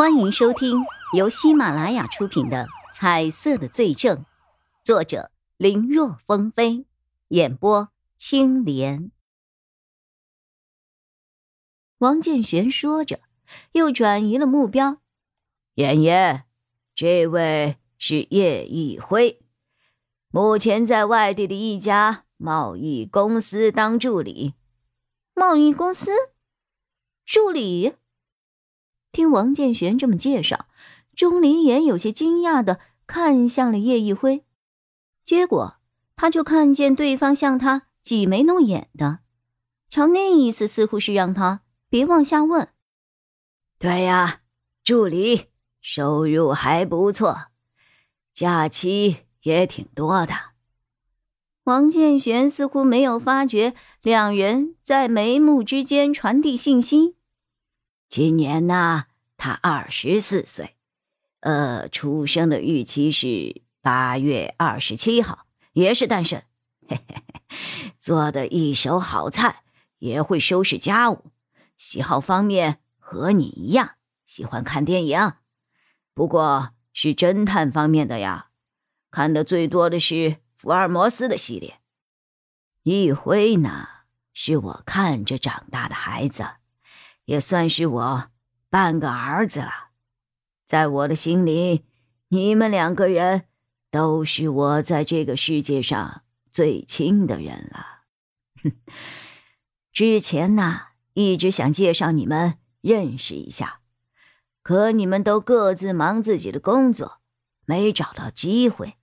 欢迎收听由喜马拉雅出品的《彩色的罪证》，作者林若风飞，演播青莲。王建玄说着，又转移了目标。妍妍，这位是叶一辉，目前在外地的一家贸易公司当助理。贸易公司助理。听王建玄这么介绍，钟离言有些惊讶的看向了叶一辉，结果他就看见对方向他挤眉弄眼的，瞧那意思似乎是让他别往下问。对呀，助理收入还不错，假期也挺多的。王建玄似乎没有发觉两人在眉目之间传递信息。今年呢，他二十四岁，呃，出生的日期是八月二十七号，也是单身。嘿嘿嘿，做的一手好菜，也会收拾家务。喜好方面和你一样，喜欢看电影，不过是侦探方面的呀。看的最多的是福尔摩斯的系列。一辉呢，是我看着长大的孩子。也算是我半个儿子了，在我的心里，你们两个人都是我在这个世界上最亲的人了。哼，之前呢，一直想介绍你们认识一下，可你们都各自忙自己的工作，没找到机会。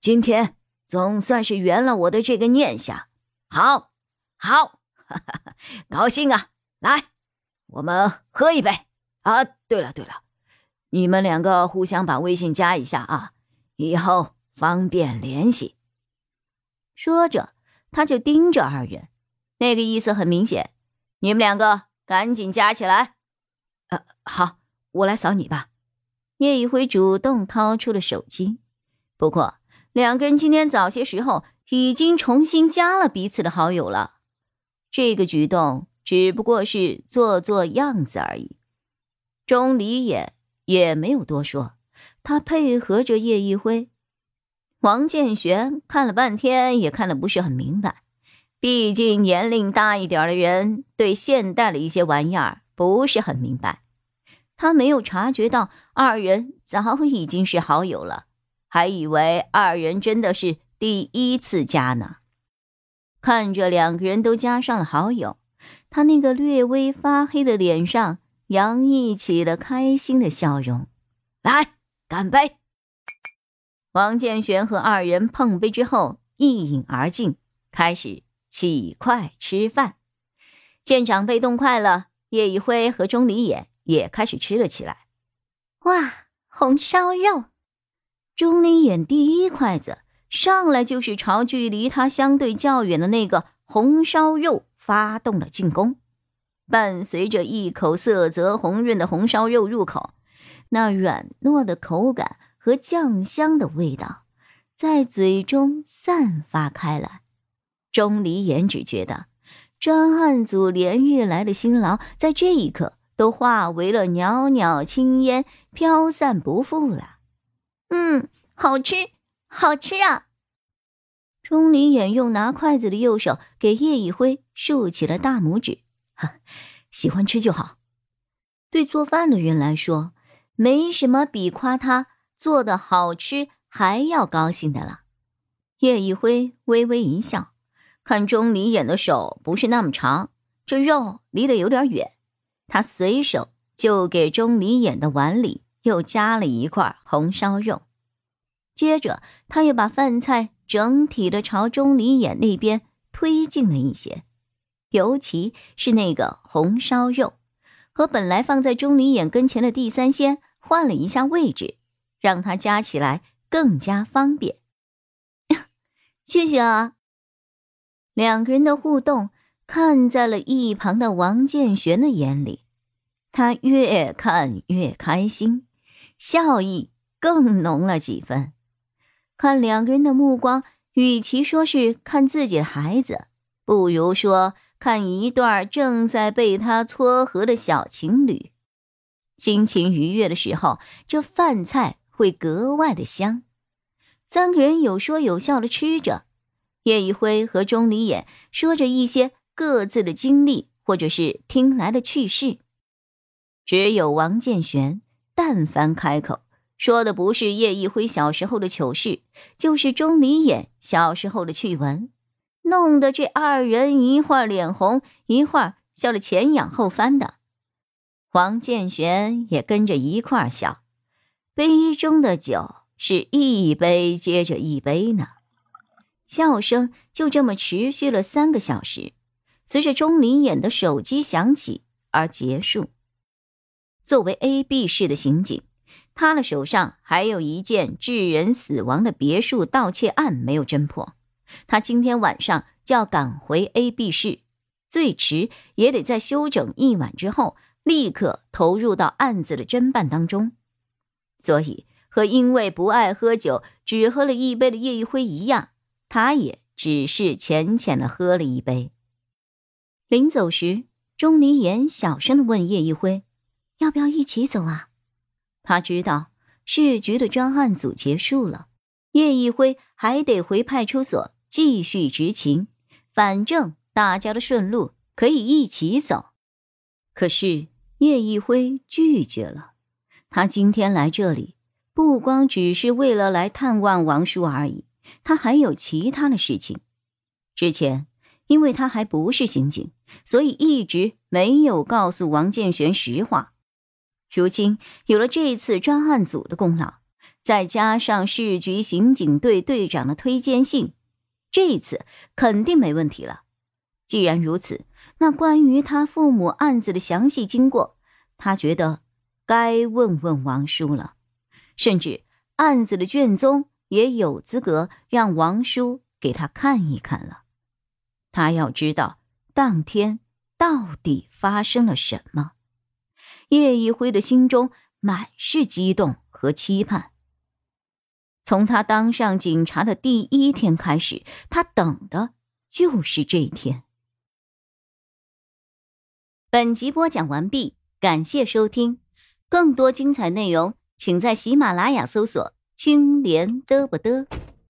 今天总算是圆了我的这个念想。好，好，哈哈，高兴啊！来。我们喝一杯啊！对了对了，你们两个互相把微信加一下啊，以后方便联系。说着，他就盯着二人，那个意思很明显，你们两个赶紧加起来。呃，好，我来扫你吧。叶一辉主动掏出了手机，不过两个人今天早些时候已经重新加了彼此的好友了，这个举动。只不过是做做样子而已。钟离也也没有多说，他配合着叶一辉。王建玄看了半天，也看得不是很明白。毕竟年龄大一点的人，对现代的一些玩意儿不是很明白。他没有察觉到二人早已经是好友了，还以为二人真的是第一次加呢。看着两个人都加上了好友。他那个略微发黑的脸上洋溢起了开心的笑容。来，干杯！王建玄和二人碰杯之后一饮而尽，开始起筷吃饭。见长辈动筷了，叶一辉和钟离眼也开始吃了起来。哇，红烧肉！钟离眼第一筷子上来就是朝距离他相对较远的那个红烧肉。发动了进攻，伴随着一口色泽红润的红烧肉入口，那软糯的口感和酱香的味道在嘴中散发开来。钟离言只觉得专案组连日来的辛劳，在这一刻都化为了袅袅青烟，飘散不复了。嗯，好吃，好吃啊！钟离眼用拿筷子的右手给叶一辉竖起了大拇指，哈，喜欢吃就好。对做饭的人来说，没什么比夸他做的好吃还要高兴的了。叶一辉微微一笑，看钟离眼的手不是那么长，这肉离得有点远，他随手就给钟离眼的碗里又加了一块红烧肉，接着他又把饭菜。整体的朝钟离眼那边推进了一些，尤其是那个红烧肉，和本来放在钟离眼跟前的地三鲜换了一下位置，让他夹起来更加方便。谢谢啊！两个人的互动看在了一旁的王建玄的眼里，他越看越开心，笑意更浓了几分。看两个人的目光，与其说是看自己的孩子，不如说看一对正在被他撮合的小情侣。心情愉悦的时候，这饭菜会格外的香。三个人有说有笑的吃着，叶一辉和钟离眼说着一些各自的经历，或者是听来的趣事。只有王建玄，但凡开口说的不是叶一辉小时候的糗事，就是钟离眼小时候的趣闻，弄得这二人一会儿脸红，一会儿笑得前仰后翻的。黄建玄也跟着一块儿笑，杯中的酒是一杯接着一杯呢。笑声就这么持续了三个小时，随着钟离眼的手机响起而结束。作为 A、B 市的刑警，他的手上还有一件致人死亡的别墅盗窃案没有侦破。他今天晚上就要赶回 A、B 市，最迟也得在休整一晚之后，立刻投入到案子的侦办当中。所以，和因为不爱喝酒只喝了一杯的叶一辉一样，他也只是浅浅的喝了一杯。临走时，钟离言小声的问叶一辉。要不要一起走啊？他知道市局的专案组结束了，叶一辉还得回派出所继续执勤。反正大家的顺路可以一起走。可是叶一辉拒绝了。他今天来这里，不光只是为了来探望王叔而已，他还有其他的事情。之前因为他还不是刑警，所以一直没有告诉王建玄实话。如今有了这次专案组的功劳，再加上市局刑警队队长的推荐信，这一次肯定没问题了。既然如此，那关于他父母案子的详细经过，他觉得该问问王叔了。甚至案子的卷宗也有资格让王叔给他看一看了。他要知道当天到底发生了什么。叶一辉的心中满是激动和期盼。从他当上警察的第一天开始，他等的就是这一天。本集播讲完毕，感谢收听，更多精彩内容，请在喜马拉雅搜索“青莲嘚不嘚”。